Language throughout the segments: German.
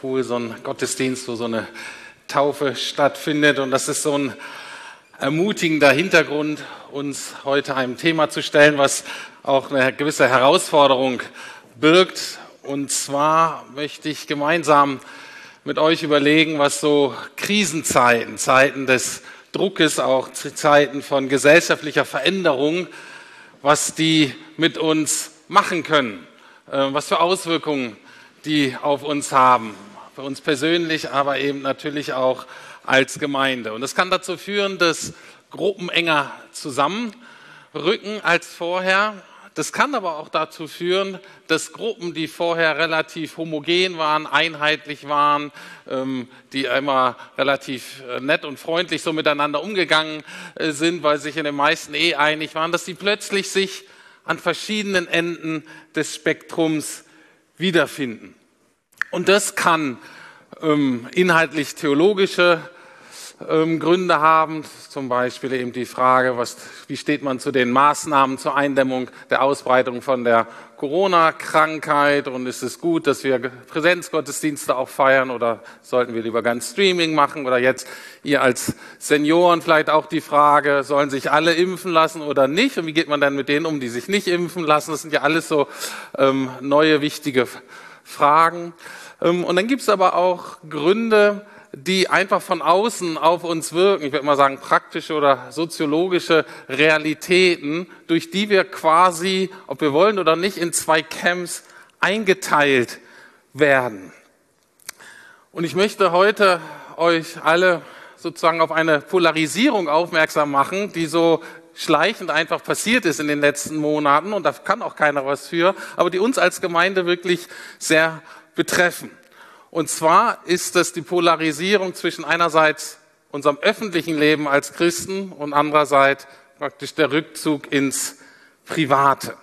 Cool, so ein Gottesdienst, wo so eine Taufe stattfindet. Und das ist so ein ermutigender Hintergrund, uns heute einem Thema zu stellen, was auch eine gewisse Herausforderung birgt. Und zwar möchte ich gemeinsam mit euch überlegen, was so Krisenzeiten, Zeiten des Druckes, auch Zeiten von gesellschaftlicher Veränderung, was die mit uns machen können, äh, was für Auswirkungen die auf uns haben, für uns persönlich, aber eben natürlich auch als Gemeinde. Und das kann dazu führen, dass Gruppen enger zusammenrücken als vorher. Das kann aber auch dazu führen, dass Gruppen, die vorher relativ homogen waren, einheitlich waren, ähm, die immer relativ äh, nett und freundlich so miteinander umgegangen äh, sind, weil sich in den meisten eh einig waren, dass die plötzlich sich an verschiedenen Enden des Spektrums wiederfinden. Und das kann ähm, inhaltlich theologische ähm, Gründe haben, zum Beispiel eben die Frage, was, wie steht man zu den Maßnahmen zur Eindämmung der Ausbreitung von der Corona-Krankheit und ist es gut, dass wir Präsenzgottesdienste auch feiern oder sollten wir lieber ganz Streaming machen oder jetzt ihr als Senioren vielleicht auch die Frage, sollen sich alle impfen lassen oder nicht und wie geht man dann mit denen um, die sich nicht impfen lassen? Das sind ja alles so ähm, neue wichtige Fragen. Ähm, und dann gibt es aber auch Gründe, die einfach von außen auf uns wirken. Ich würde mal sagen, praktische oder soziologische Realitäten, durch die wir quasi, ob wir wollen oder nicht, in zwei Camps eingeteilt werden. Und ich möchte heute euch alle sozusagen auf eine Polarisierung aufmerksam machen, die so schleichend einfach passiert ist in den letzten Monaten und da kann auch keiner was für, aber die uns als Gemeinde wirklich sehr betreffen. Und zwar ist das die Polarisierung zwischen einerseits unserem öffentlichen Leben als Christen und andererseits praktisch der Rückzug ins Private.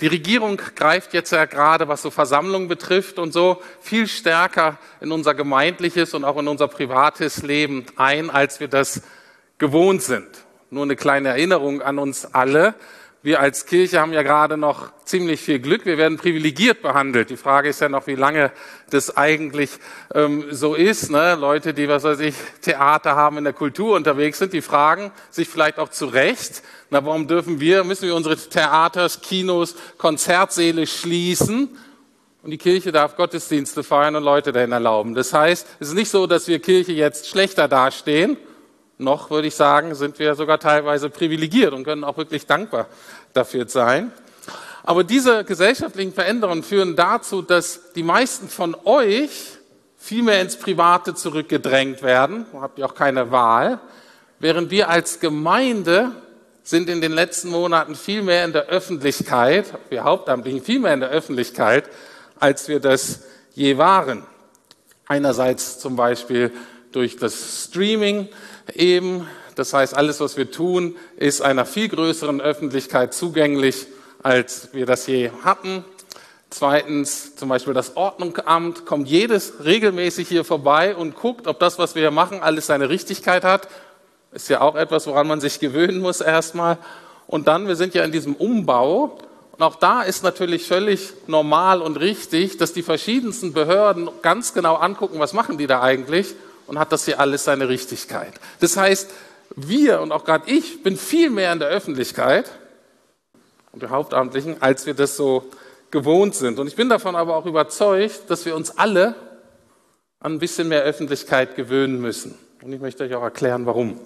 Die Regierung greift jetzt ja gerade, was so Versammlungen betrifft und so viel stärker in unser gemeindliches und auch in unser privates Leben ein, als wir das gewohnt sind. Nur eine kleine Erinnerung an uns alle. Wir als Kirche haben ja gerade noch ziemlich viel Glück. Wir werden privilegiert behandelt. Die Frage ist ja noch, wie lange das eigentlich ähm, so ist. Ne? Leute, die, was weiß ich, Theater haben, in der Kultur unterwegs sind, die fragen sich vielleicht auch zu Recht, na, warum dürfen wir, müssen wir unsere Theaters, Kinos, Konzertsäle schließen? Und die Kirche darf Gottesdienste feiern und Leute dahin erlauben. Das heißt, es ist nicht so, dass wir Kirche jetzt schlechter dastehen, noch würde ich sagen, sind wir sogar teilweise privilegiert und können auch wirklich dankbar dafür sein. Aber diese gesellschaftlichen Veränderungen führen dazu, dass die meisten von euch viel mehr ins Private zurückgedrängt werden. Habt ihr auch keine Wahl. Während wir als Gemeinde sind in den letzten Monaten viel mehr in der Öffentlichkeit, wir Hauptamtlichen viel mehr in der Öffentlichkeit, als wir das je waren. Einerseits zum Beispiel durch das Streaming eben. Das heißt, alles, was wir tun, ist einer viel größeren Öffentlichkeit zugänglich, als wir das je hatten. Zweitens, zum Beispiel das Ordnungsamt kommt jedes regelmäßig hier vorbei und guckt, ob das, was wir hier machen, alles seine Richtigkeit hat. Ist ja auch etwas, woran man sich gewöhnen muss erstmal. Und dann, wir sind ja in diesem Umbau. Und auch da ist natürlich völlig normal und richtig, dass die verschiedensten Behörden ganz genau angucken, was machen die da eigentlich und hat das hier alles seine Richtigkeit. Das heißt, wir und auch gerade ich bin viel mehr in der Öffentlichkeit und der Hauptamtlichen, als wir das so gewohnt sind. Und ich bin davon aber auch überzeugt, dass wir uns alle an ein bisschen mehr Öffentlichkeit gewöhnen müssen. Und ich möchte euch auch erklären, warum.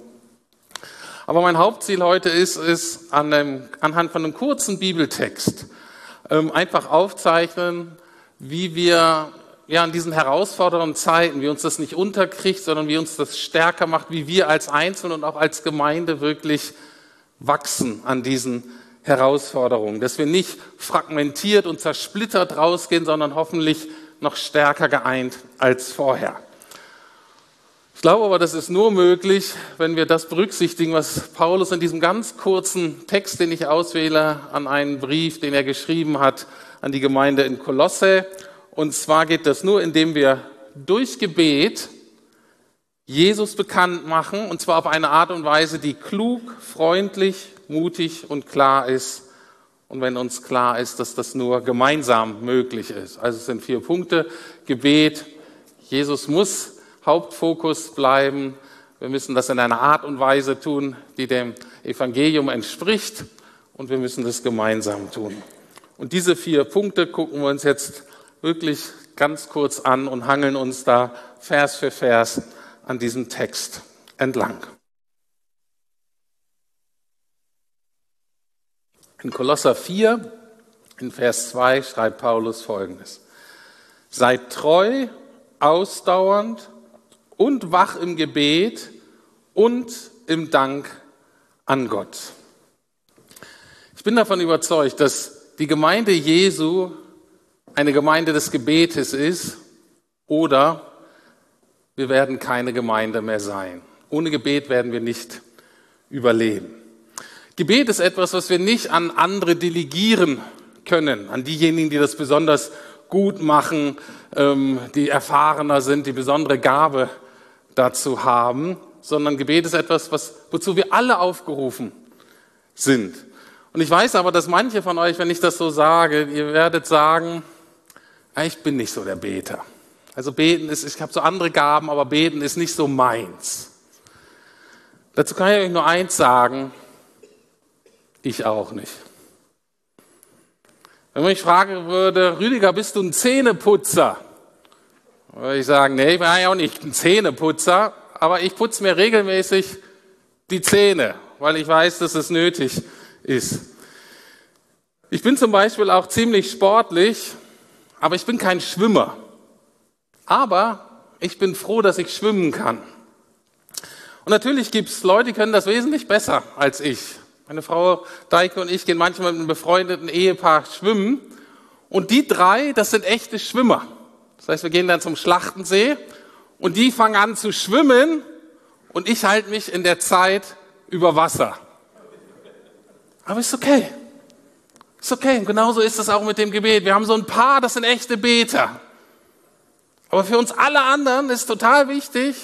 Aber mein Hauptziel heute ist es, an einem, anhand von einem kurzen Bibeltext ähm, einfach aufzeichnen, wie wir ja, in diesen herausfordernden Zeiten, wie uns das nicht unterkriegt, sondern wie uns das stärker macht, wie wir als Einzelne und auch als Gemeinde wirklich wachsen an diesen Herausforderungen. Dass wir nicht fragmentiert und zersplittert rausgehen, sondern hoffentlich noch stärker geeint als vorher. Ich glaube aber, das ist nur möglich, wenn wir das berücksichtigen, was Paulus in diesem ganz kurzen Text, den ich auswähle, an einen Brief, den er geschrieben hat an die Gemeinde in Kolosse und zwar geht das nur, indem wir durch Gebet Jesus bekannt machen, und zwar auf eine Art und Weise, die klug, freundlich, mutig und klar ist und wenn uns klar ist, dass das nur gemeinsam möglich ist. Also es sind vier Punkte. Gebet. Jesus muss Hauptfokus bleiben. Wir müssen das in einer Art und Weise tun, die dem Evangelium entspricht. Und wir müssen das gemeinsam tun. Und diese vier Punkte gucken wir uns jetzt wirklich ganz kurz an und hangeln uns da Vers für Vers an diesem Text entlang. In Kolosser 4, in Vers 2 schreibt Paulus Folgendes. Seid treu, ausdauernd und wach im Gebet und im Dank an Gott. Ich bin davon überzeugt, dass die Gemeinde Jesu eine Gemeinde des Gebetes ist oder wir werden keine Gemeinde mehr sein. Ohne Gebet werden wir nicht überleben. Gebet ist etwas, was wir nicht an andere delegieren können, an diejenigen, die das besonders gut machen, ähm, die erfahrener sind, die besondere Gabe dazu haben, sondern Gebet ist etwas, was, wozu wir alle aufgerufen sind. Und ich weiß aber, dass manche von euch, wenn ich das so sage, ihr werdet sagen, ich bin nicht so der Beter. Also beten ist, ich habe so andere Gaben, aber beten ist nicht so meins. Dazu kann ich euch nur eins sagen, ich auch nicht. Wenn man mich fragen würde, Rüdiger, bist du ein Zähneputzer? Würde ich sagen, nee, ich bin ja auch nicht ein Zähneputzer, aber ich putze mir regelmäßig die Zähne, weil ich weiß, dass es nötig ist. Ich bin zum Beispiel auch ziemlich sportlich, aber ich bin kein Schwimmer. Aber ich bin froh, dass ich schwimmen kann. Und natürlich gibt es Leute, die können das wesentlich besser als ich. Meine Frau Deike und ich gehen manchmal mit einem befreundeten Ehepaar schwimmen. Und die drei, das sind echte Schwimmer. Das heißt, wir gehen dann zum Schlachtensee und die fangen an zu schwimmen und ich halte mich in der Zeit über Wasser. Aber ist okay. Ist okay. Und genauso ist es auch mit dem Gebet. Wir haben so ein paar, das sind echte Beter. Aber für uns alle anderen ist total wichtig,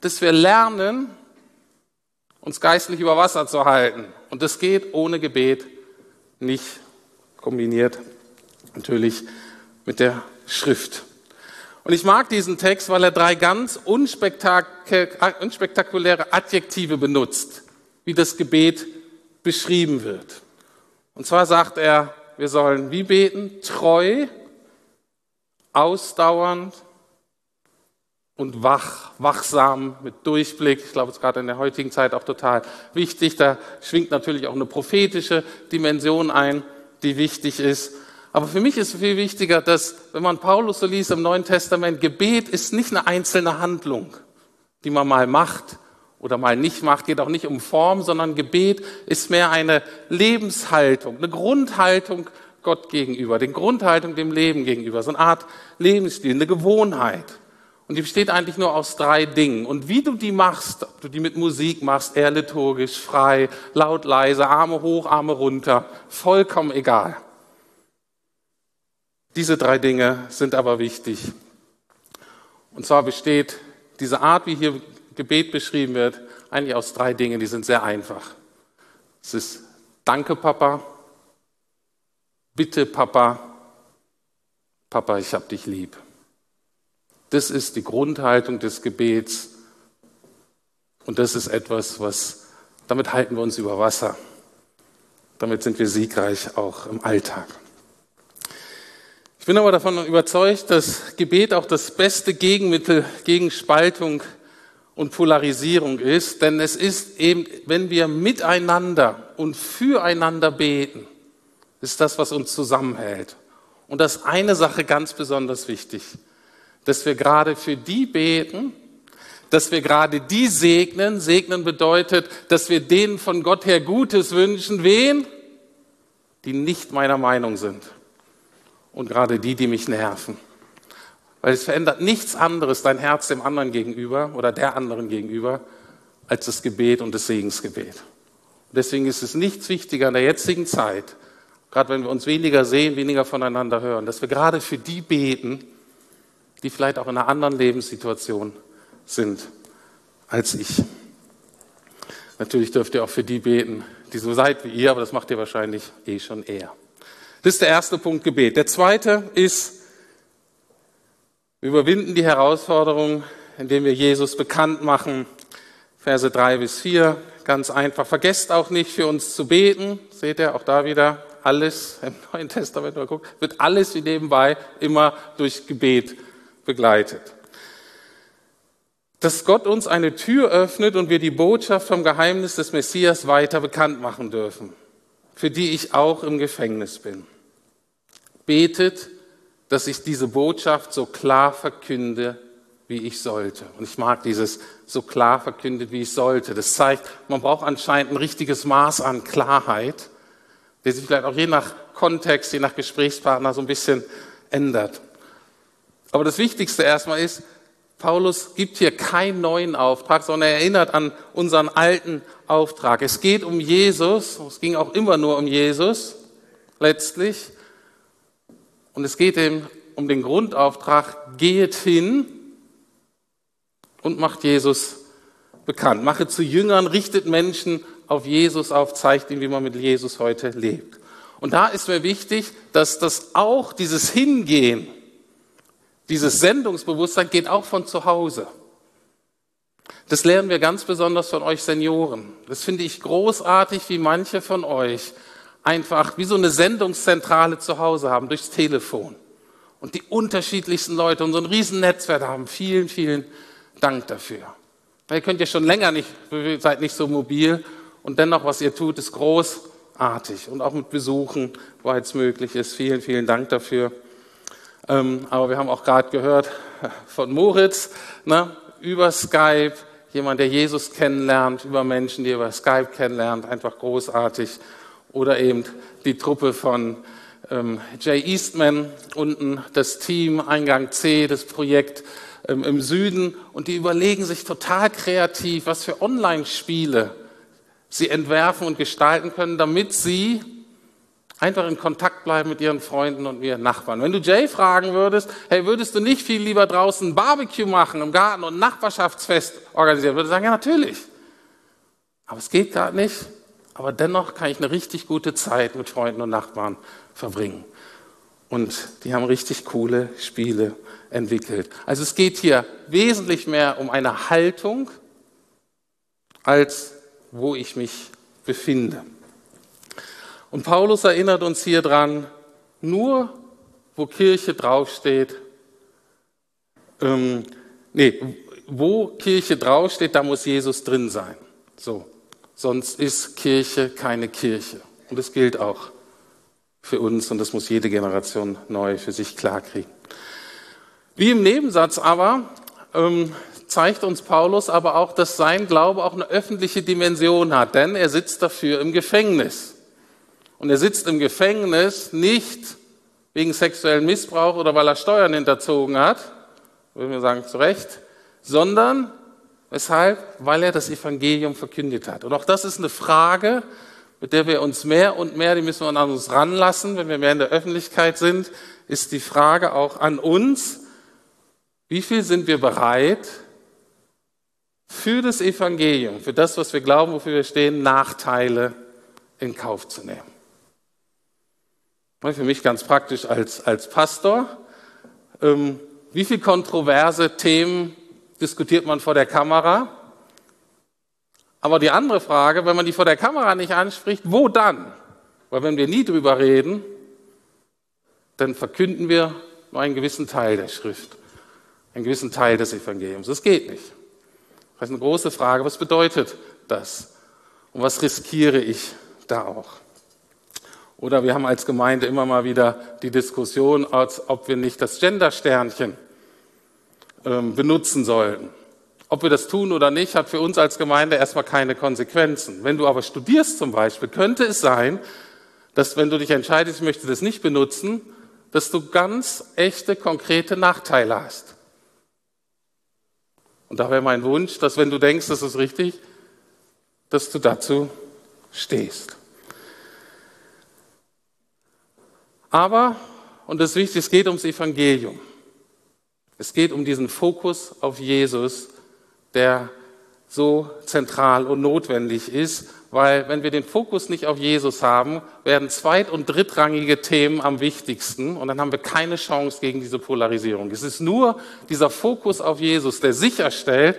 dass wir lernen, uns geistlich über Wasser zu halten. Und das geht ohne Gebet nicht kombiniert natürlich mit der Schrift. Und ich mag diesen Text, weil er drei ganz unspektakuläre Adjektive benutzt, wie das Gebet beschrieben wird. Und zwar sagt er, wir sollen wie beten? Treu, ausdauernd und wach, wachsam, mit Durchblick. Ich glaube, es ist gerade in der heutigen Zeit auch total wichtig. Da schwingt natürlich auch eine prophetische Dimension ein, die wichtig ist. Aber für mich ist viel wichtiger, dass, wenn man Paulus so liest im Neuen Testament, Gebet ist nicht eine einzelne Handlung, die man mal macht oder mal nicht macht, geht auch nicht um Form, sondern Gebet ist mehr eine Lebenshaltung, eine Grundhaltung Gott gegenüber, eine Grundhaltung dem Leben gegenüber, so eine Art Lebensstil, eine Gewohnheit. Und die besteht eigentlich nur aus drei Dingen. Und wie du die machst, ob du die mit Musik machst, eher liturgisch, frei, laut, leise, Arme hoch, Arme runter, vollkommen egal. Diese drei Dinge sind aber wichtig. Und zwar besteht diese Art, wie hier Gebet beschrieben wird, eigentlich aus drei Dingen, die sind sehr einfach. Es ist Danke, Papa, Bitte, Papa, Papa, ich hab dich lieb. Das ist die Grundhaltung des Gebets. Und das ist etwas, was, damit halten wir uns über Wasser. Damit sind wir siegreich auch im Alltag. Ich bin aber davon überzeugt, dass Gebet auch das beste Gegenmittel gegen Spaltung und Polarisierung ist, denn es ist eben, wenn wir miteinander und füreinander beten, ist das, was uns zusammenhält. Und das ist eine Sache ganz besonders wichtig dass wir gerade für die beten, dass wir gerade die segnen. Segnen bedeutet, dass wir denen von Gott her Gutes wünschen. Wen? Die nicht meiner Meinung sind. Und gerade die, die mich nerven. Weil es verändert nichts anderes dein Herz dem anderen gegenüber oder der anderen gegenüber als das Gebet und das Segensgebet. Und deswegen ist es nichts wichtiger in der jetzigen Zeit, gerade wenn wir uns weniger sehen, weniger voneinander hören, dass wir gerade für die beten, die vielleicht auch in einer anderen Lebenssituation sind als ich. Natürlich dürft ihr auch für die beten, die so seid wie ihr, aber das macht ihr wahrscheinlich eh schon eher. Das ist der erste Punkt Gebet. Der zweite ist, wir überwinden die Herausforderung, indem wir Jesus bekannt machen. Verse drei bis vier, ganz einfach. Vergesst auch nicht für uns zu beten. Seht ihr auch da wieder alles im Neuen Testament, mal guckt, wird alles wie nebenbei immer durch Gebet begleitet. Dass Gott uns eine Tür öffnet und wir die Botschaft vom Geheimnis des Messias weiter bekannt machen dürfen, für die ich auch im Gefängnis bin. Betet, dass ich diese Botschaft so klar verkünde, wie ich sollte. Und ich mag dieses so klar verkündet, wie ich sollte. Das zeigt, man braucht anscheinend ein richtiges Maß an Klarheit, der sich vielleicht auch je nach Kontext, je nach Gesprächspartner so ein bisschen ändert. Aber das Wichtigste erstmal ist, Paulus gibt hier keinen neuen Auftrag, sondern er erinnert an unseren alten Auftrag. Es geht um Jesus, es ging auch immer nur um Jesus, letztlich. Und es geht ihm um den Grundauftrag, geht hin und macht Jesus bekannt. Mache zu Jüngern, richtet Menschen auf Jesus auf, zeigt ihnen, wie man mit Jesus heute lebt. Und da ist mir wichtig, dass das auch dieses Hingehen, dieses Sendungsbewusstsein geht auch von zu Hause. Das lernen wir ganz besonders von euch Senioren. Das finde ich großartig, wie manche von euch einfach wie so eine Sendungszentrale zu Hause haben, durchs Telefon. Und die unterschiedlichsten Leute und so ein Riesennetzwerk haben. Vielen, vielen Dank dafür. Ihr könnt ja schon länger nicht, seid nicht so mobil und dennoch, was ihr tut, ist großartig und auch mit Besuchen, wo es möglich ist. Vielen, vielen Dank dafür. Ähm, aber wir haben auch gerade gehört von Moritz ne, über Skype, jemand, der Jesus kennenlernt, über Menschen, die über Skype kennenlernt, einfach großartig. Oder eben die Truppe von ähm, Jay Eastman, unten das Team, Eingang C, das Projekt ähm, im Süden. Und die überlegen sich total kreativ, was für Online-Spiele sie entwerfen und gestalten können, damit sie einfach in Kontakt bleiben mit ihren Freunden und ihren Nachbarn. Wenn du Jay fragen würdest, hey, würdest du nicht viel lieber draußen ein Barbecue machen im Garten und ein Nachbarschaftsfest organisieren, würde er sagen, ja, natürlich. Aber es geht gerade nicht. Aber dennoch kann ich eine richtig gute Zeit mit Freunden und Nachbarn verbringen. Und die haben richtig coole Spiele entwickelt. Also es geht hier wesentlich mehr um eine Haltung als wo ich mich befinde. Und Paulus erinnert uns hier dran, nur wo Kirche draufsteht, ähm, nee, wo Kirche draufsteht, da muss Jesus drin sein. So, sonst ist Kirche keine Kirche. Und das gilt auch für uns und das muss jede Generation neu für sich klarkriegen. Wie im Nebensatz aber ähm, zeigt uns Paulus aber auch, dass sein Glaube auch eine öffentliche Dimension hat, denn er sitzt dafür im Gefängnis. Und er sitzt im Gefängnis nicht wegen sexuellen Missbrauch oder weil er Steuern hinterzogen hat, würden wir sagen zu Recht, sondern weshalb? Weil er das Evangelium verkündet hat. Und auch das ist eine Frage, mit der wir uns mehr und mehr, die müssen wir an uns ranlassen, wenn wir mehr in der Öffentlichkeit sind, ist die Frage auch an uns, wie viel sind wir bereit, für das Evangelium, für das, was wir glauben, wofür wir stehen, Nachteile in Kauf zu nehmen. Für mich ganz praktisch als, als Pastor. Ähm, wie viele kontroverse Themen diskutiert man vor der Kamera? Aber die andere Frage, wenn man die vor der Kamera nicht anspricht, wo dann? Weil wenn wir nie drüber reden, dann verkünden wir nur einen gewissen Teil der Schrift, einen gewissen Teil des Evangeliums. Das geht nicht. Das ist eine große Frage. Was bedeutet das? Und was riskiere ich da auch? Oder wir haben als Gemeinde immer mal wieder die Diskussion, als ob wir nicht das Gender-Sternchen benutzen sollten. Ob wir das tun oder nicht, hat für uns als Gemeinde erstmal keine Konsequenzen. Wenn du aber studierst zum Beispiel, könnte es sein, dass wenn du dich entscheidest, ich möchte das nicht benutzen, dass du ganz echte, konkrete Nachteile hast. Und da wäre mein Wunsch, dass wenn du denkst, das ist richtig, dass du dazu stehst. Aber, und das ist wichtig, es geht ums Evangelium. Es geht um diesen Fokus auf Jesus, der so zentral und notwendig ist, weil wenn wir den Fokus nicht auf Jesus haben, werden zweit- und drittrangige Themen am wichtigsten und dann haben wir keine Chance gegen diese Polarisierung. Es ist nur dieser Fokus auf Jesus, der sicherstellt,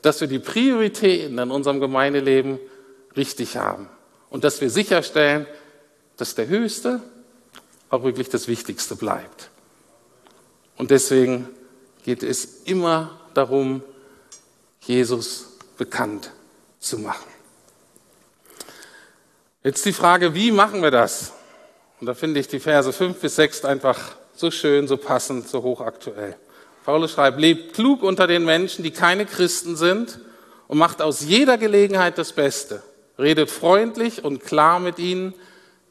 dass wir die Prioritäten in unserem Gemeindeleben richtig haben und dass wir sicherstellen, dass der Höchste auch wirklich das Wichtigste bleibt. Und deswegen geht es immer darum, Jesus bekannt zu machen. Jetzt die Frage, wie machen wir das? Und da finde ich die Verse 5 bis 6 einfach so schön, so passend, so hochaktuell. Paulus schreibt, lebt klug unter den Menschen, die keine Christen sind und macht aus jeder Gelegenheit das Beste. Redet freundlich und klar mit ihnen,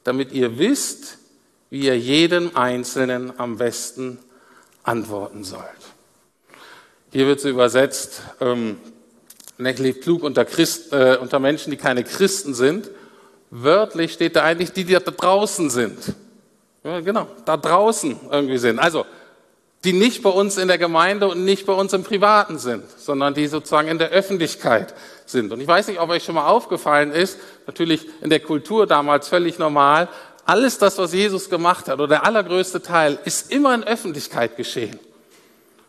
damit ihr wisst, wie ihr jedem Einzelnen am besten antworten sollt. Hier wird so übersetzt, ähm, lebt klug unter, Christ, äh, unter Menschen, die keine Christen sind. Wörtlich steht da eigentlich die, die da draußen sind. Ja, genau, da draußen irgendwie sind. Also, die nicht bei uns in der Gemeinde und nicht bei uns im Privaten sind, sondern die sozusagen in der Öffentlichkeit sind. Und ich weiß nicht, ob euch schon mal aufgefallen ist, natürlich in der Kultur damals völlig normal, alles das, was Jesus gemacht hat, oder der allergrößte Teil, ist immer in Öffentlichkeit geschehen.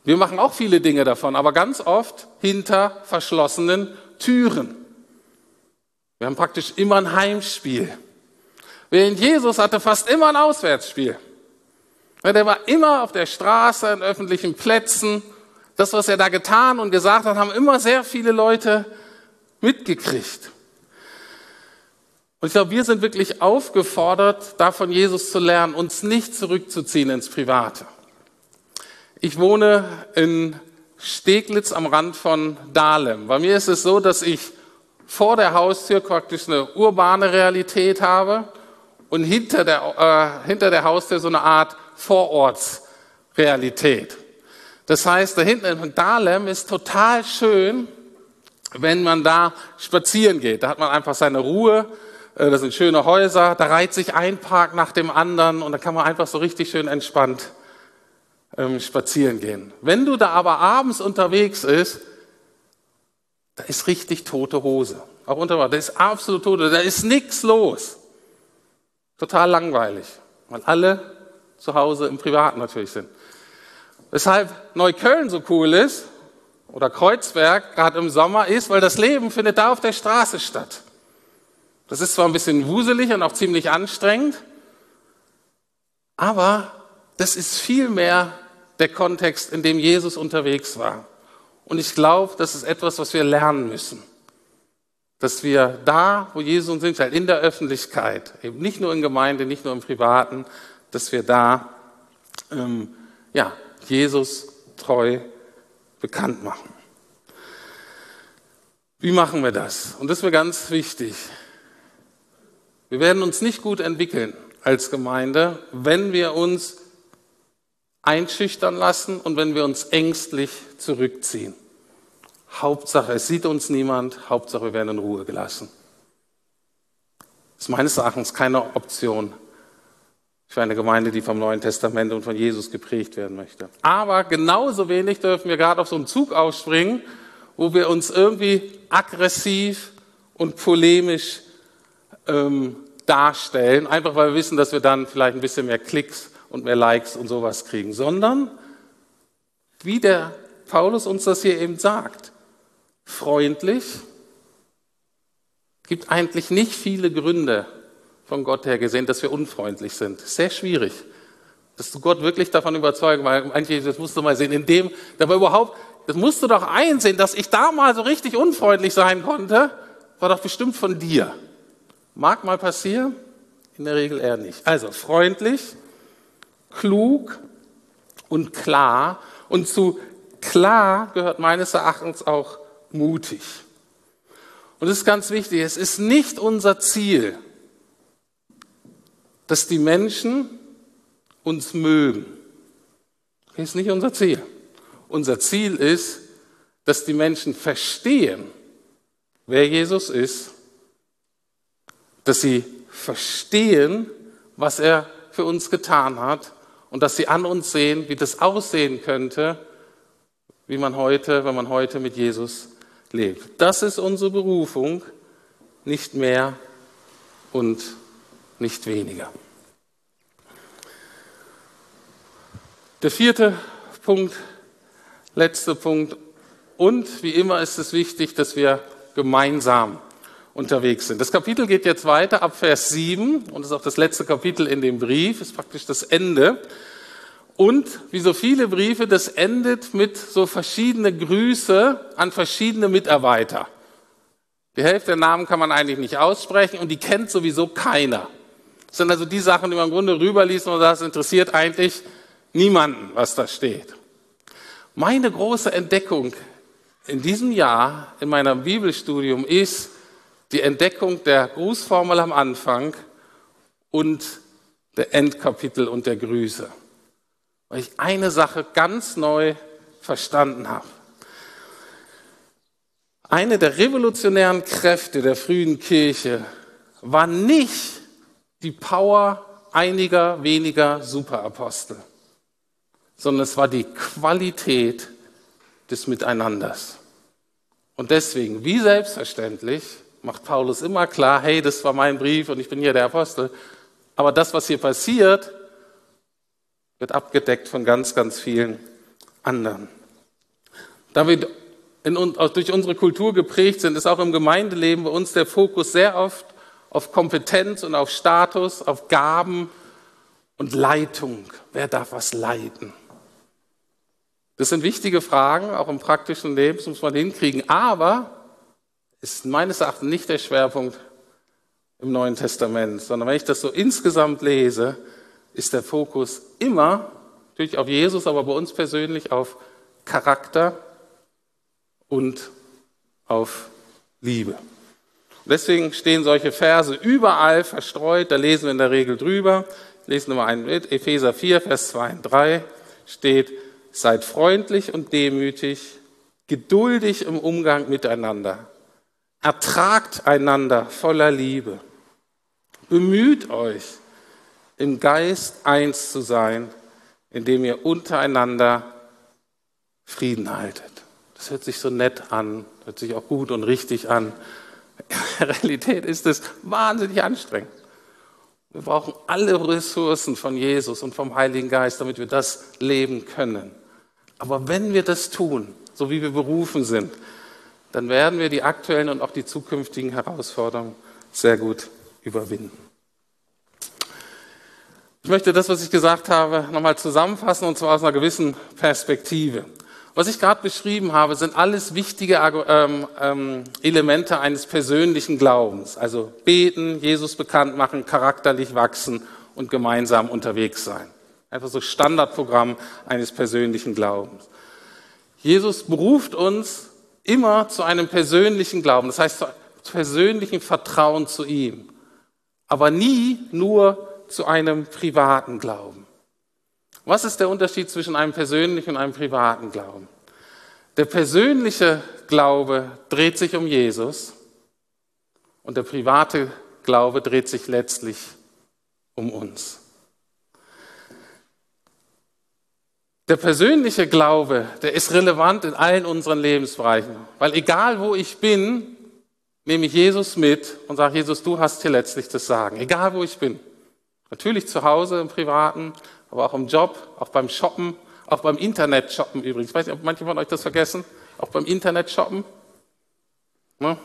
Wir machen auch viele Dinge davon, aber ganz oft hinter verschlossenen Türen. Wir haben praktisch immer ein Heimspiel. Während Jesus hatte fast immer ein Auswärtsspiel. Der war immer auf der Straße, in öffentlichen Plätzen. Das, was er da getan und gesagt hat, haben immer sehr viele Leute mitgekriegt. Und ich glaube, wir sind wirklich aufgefordert, davon Jesus zu lernen, uns nicht zurückzuziehen ins Private. Ich wohne in Steglitz am Rand von Dahlem. Bei mir ist es so, dass ich vor der Haustür praktisch eine urbane Realität habe und hinter der, äh, hinter der Haustür so eine Art Vorortsrealität. Das heißt, da hinten in Dahlem ist total schön, wenn man da spazieren geht. Da hat man einfach seine Ruhe, äh, das sind schöne Häuser, da reiht sich ein Park nach dem anderen und da kann man einfach so richtig schön entspannt ähm, spazieren gehen. Wenn du da aber abends unterwegs bist, da ist richtig tote Hose. Auch unter Wasser. Da ist absolut tote, da ist nichts los. Total langweilig. Weil alle zu Hause im Privaten natürlich sind. Weshalb Neukölln so cool ist, oder Kreuzberg, gerade im Sommer, ist, weil das Leben findet da auf der Straße statt. Das ist zwar ein bisschen wuselig und auch ziemlich anstrengend, aber das ist viel mehr der Kontext, in dem Jesus unterwegs war. Und ich glaube, das ist etwas, was wir lernen müssen. Dass wir da, wo Jesus uns hinstellt, in der Öffentlichkeit, eben nicht nur in Gemeinde, nicht nur im Privaten, dass wir da ähm, ja, Jesus treu bekannt machen. Wie machen wir das? Und das ist mir ganz wichtig. Wir werden uns nicht gut entwickeln als Gemeinde, wenn wir uns einschüchtern lassen und wenn wir uns ängstlich zurückziehen. Hauptsache, es sieht uns niemand, Hauptsache, wir werden in Ruhe gelassen. Das ist meines Erachtens keine Option für eine Gemeinde, die vom Neuen Testament und von Jesus geprägt werden möchte. Aber genauso wenig dürfen wir gerade auf so einen Zug aufspringen, wo wir uns irgendwie aggressiv und polemisch ähm, darstellen, einfach weil wir wissen, dass wir dann vielleicht ein bisschen mehr Klicks und mehr Likes und sowas kriegen, sondern wie der Paulus uns das hier eben sagt, freundlich, gibt eigentlich nicht viele Gründe von Gott her gesehen, dass wir unfreundlich sind. Sehr schwierig, dass du Gott wirklich davon überzeugen, weil eigentlich, das musst du mal sehen, in dem, aber überhaupt, das musst du doch einsehen, dass ich da mal so richtig unfreundlich sein konnte, war doch bestimmt von dir. Mag mal passieren, in der Regel eher nicht. Also freundlich, klug und klar. Und zu klar gehört meines Erachtens auch mutig. Und es ist ganz wichtig, es ist nicht unser Ziel, dass die Menschen uns mögen. Das ist nicht unser Ziel. Unser Ziel ist, dass die Menschen verstehen, wer Jesus ist, dass sie verstehen, was er für uns getan hat und dass sie an uns sehen, wie das aussehen könnte, wie man heute, wenn man heute mit Jesus lebt. Das ist unsere Berufung, nicht mehr und nicht weniger. Der vierte Punkt, letzter Punkt. Und wie immer ist es wichtig, dass wir gemeinsam unterwegs sind. Das Kapitel geht jetzt weiter ab Vers 7 und ist auch das letzte Kapitel in dem Brief, ist praktisch das Ende. Und wie so viele Briefe, das endet mit so verschiedene Grüße an verschiedene Mitarbeiter. Die Hälfte der Namen kann man eigentlich nicht aussprechen und die kennt sowieso keiner. Das sind also die Sachen, die man im Grunde rüberliest und es interessiert eigentlich niemanden, was da steht. Meine große Entdeckung in diesem Jahr in meinem Bibelstudium ist die Entdeckung der Grußformel am Anfang und der Endkapitel und der Grüße. Weil ich eine Sache ganz neu verstanden habe. Eine der revolutionären Kräfte der frühen Kirche war nicht die Power einiger weniger Superapostel, sondern es war die Qualität des Miteinanders. Und deswegen, wie selbstverständlich, macht Paulus immer klar, hey, das war mein Brief und ich bin hier der Apostel. Aber das, was hier passiert, wird abgedeckt von ganz, ganz vielen anderen. Da wir in, durch unsere Kultur geprägt sind, ist auch im Gemeindeleben bei uns der Fokus sehr oft auf Kompetenz und auf Status, auf Gaben und Leitung. Wer darf was leiten? Das sind wichtige Fragen, auch im praktischen Leben, das muss man hinkriegen. Aber ist meines Erachtens nicht der Schwerpunkt im Neuen Testament, sondern wenn ich das so insgesamt lese, ist der Fokus immer natürlich auf Jesus, aber bei uns persönlich auf Charakter, und auf Liebe. Und deswegen stehen solche Verse überall verstreut, da lesen wir in der Regel drüber. Lesen wir mal einen mit, Epheser 4, Vers 2 und 3 steht, seid freundlich und demütig, geduldig im Umgang miteinander, ertragt einander voller Liebe, bemüht euch, im Geist eins zu sein, indem ihr untereinander Frieden haltet. Das hört sich so nett an, hört sich auch gut und richtig an. In der Realität ist es wahnsinnig anstrengend. Wir brauchen alle Ressourcen von Jesus und vom Heiligen Geist, damit wir das leben können. Aber wenn wir das tun, so wie wir berufen sind, dann werden wir die aktuellen und auch die zukünftigen Herausforderungen sehr gut überwinden. Ich möchte das, was ich gesagt habe, nochmal zusammenfassen und zwar aus einer gewissen Perspektive. Was ich gerade beschrieben habe, sind alles wichtige ähm, ähm, Elemente eines persönlichen Glaubens. Also beten, Jesus bekannt machen, charakterlich wachsen und gemeinsam unterwegs sein. Einfach so Standardprogramm eines persönlichen Glaubens. Jesus beruft uns immer zu einem persönlichen Glauben, das heißt zu persönlichen Vertrauen zu ihm, aber nie nur zu einem privaten Glauben. Was ist der Unterschied zwischen einem persönlichen und einem privaten Glauben? Der persönliche Glaube dreht sich um Jesus und der private Glaube dreht sich letztlich um uns. Der persönliche Glaube, der ist relevant in allen unseren Lebensbereichen, weil egal wo ich bin, nehme ich Jesus mit und sage, Jesus, du hast hier letztlich das Sagen, egal wo ich bin. Natürlich zu Hause im Privaten, aber auch im Job, auch beim Shoppen, auch beim Internet shoppen übrigens. Ich weiß nicht, ob manche von euch das vergessen. Auch beim Internet shoppen. Ne?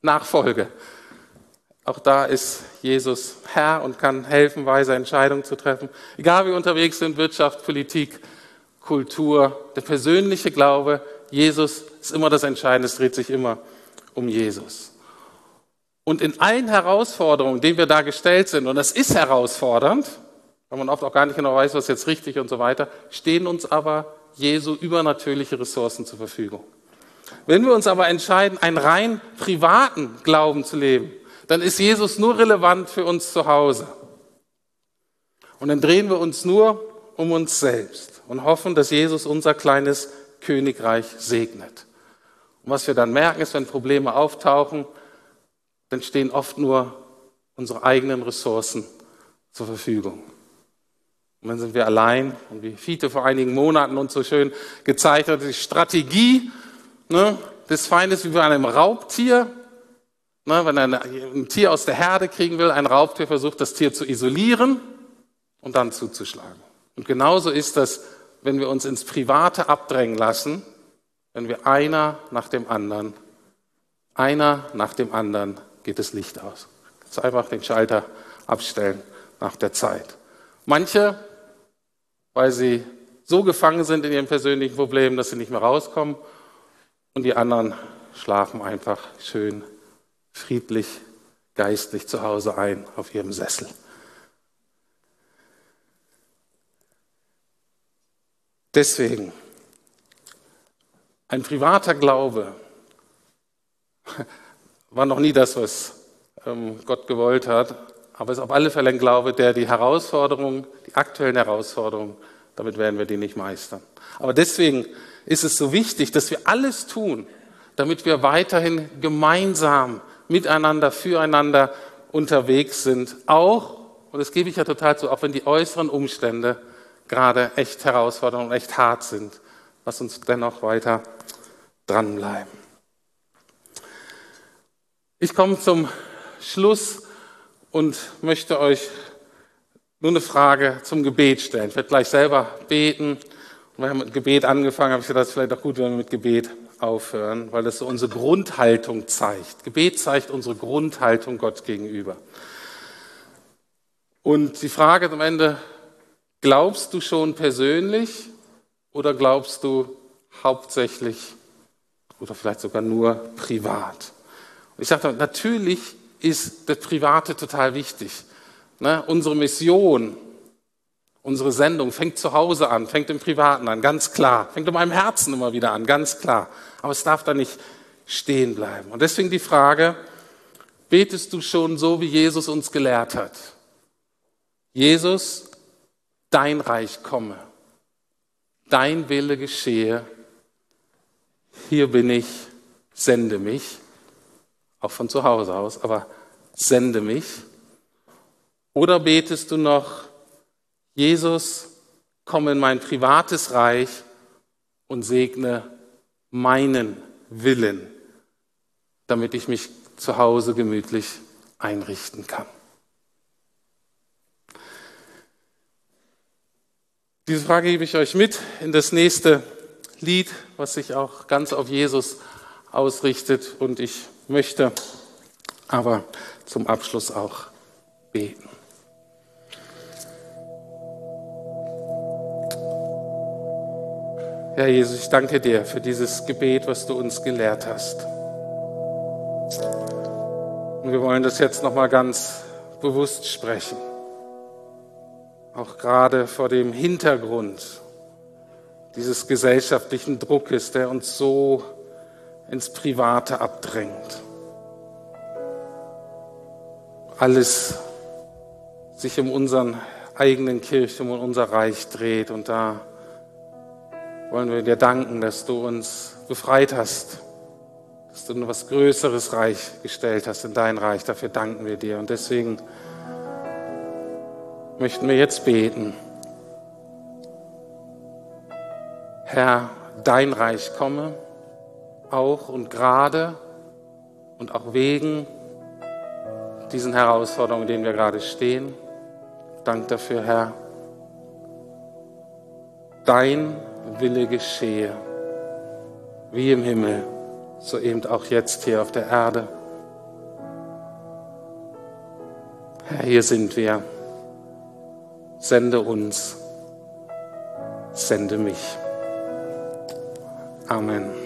Nachfolge. Auch da ist Jesus Herr und kann helfen, weise Entscheidungen zu treffen. Egal wie unterwegs sind, Wirtschaft, Politik, Kultur, der persönliche Glaube, Jesus ist immer das Entscheidende, es dreht sich immer um Jesus. Und in allen Herausforderungen, denen wir da gestellt sind, und das ist herausfordernd, weil man oft auch gar nicht genau weiß, was jetzt richtig und so weiter, stehen uns aber Jesu übernatürliche Ressourcen zur Verfügung. Wenn wir uns aber entscheiden, einen rein privaten Glauben zu leben, dann ist Jesus nur relevant für uns zu Hause. Und dann drehen wir uns nur um uns selbst und hoffen, dass Jesus unser kleines Königreich segnet. Und was wir dann merken, ist, wenn Probleme auftauchen, dann stehen oft nur unsere eigenen Ressourcen zur Verfügung. Und dann sind wir allein. Und wie Fiete vor einigen Monaten uns so schön gezeigt hat, die Strategie ne, des Feindes wie bei einem Raubtier Ne, wenn er ein Tier aus der Herde kriegen will, ein Raubtier versucht, das Tier zu isolieren und dann zuzuschlagen. Und genauso ist das, wenn wir uns ins Private abdrängen lassen, wenn wir einer nach dem anderen, einer nach dem anderen geht das Licht aus. Jetzt einfach den Schalter abstellen nach der Zeit. Manche, weil sie so gefangen sind in ihren persönlichen Problemen, dass sie nicht mehr rauskommen, und die anderen schlafen einfach schön friedlich, geistlich zu Hause ein auf ihrem Sessel. Deswegen, ein privater Glaube war noch nie das, was ähm, Gott gewollt hat, aber es ist auf alle Fälle ein Glaube, der die Herausforderungen, die aktuellen Herausforderungen, damit werden wir die nicht meistern. Aber deswegen ist es so wichtig, dass wir alles tun, damit wir weiterhin gemeinsam miteinander, füreinander unterwegs sind. Auch, und das gebe ich ja total zu, auch wenn die äußeren Umstände gerade echt herausfordernd und echt hart sind. Lass uns dennoch weiter dranbleiben. Ich komme zum Schluss und möchte euch nur eine Frage zum Gebet stellen. Ich werde gleich selber beten. Und wir haben mit Gebet angefangen, habe ich gedacht, es ist vielleicht auch gut, wenn wir mit Gebet aufhören, weil das so unsere Grundhaltung zeigt. Gebet zeigt unsere Grundhaltung Gott gegenüber. Und die Frage am Ende, glaubst du schon persönlich oder glaubst du hauptsächlich oder vielleicht sogar nur privat? Und ich sage, natürlich ist das Private total wichtig. Ne? Unsere Mission, Unsere Sendung fängt zu Hause an, fängt im Privaten an, ganz klar. Fängt in meinem Herzen immer wieder an, ganz klar. Aber es darf da nicht stehen bleiben. Und deswegen die Frage, betest du schon so, wie Jesus uns gelehrt hat? Jesus, dein Reich komme, dein Wille geschehe, hier bin ich, sende mich, auch von zu Hause aus, aber sende mich. Oder betest du noch, Jesus, komme in mein privates Reich und segne meinen Willen, damit ich mich zu Hause gemütlich einrichten kann. Diese Frage gebe ich euch mit in das nächste Lied, was sich auch ganz auf Jesus ausrichtet. Und ich möchte aber zum Abschluss auch beten. Herr Jesus, ich danke dir für dieses Gebet, was du uns gelehrt hast. Und wir wollen das jetzt nochmal ganz bewusst sprechen. Auch gerade vor dem Hintergrund dieses gesellschaftlichen Druckes, der uns so ins Private abdrängt. Alles sich um unseren eigenen Kirchen, um unser Reich dreht und da wollen wir dir danken, dass du uns befreit hast, dass du ein was Größeres Reich gestellt hast in dein Reich. Dafür danken wir dir. Und deswegen möchten wir jetzt beten. Herr, dein Reich komme, auch und gerade und auch wegen diesen Herausforderungen, in denen wir gerade stehen. Dank dafür, Herr. Dein Wille geschehe, wie im Himmel, so eben auch jetzt hier auf der Erde. Herr, hier sind wir. Sende uns, sende mich. Amen.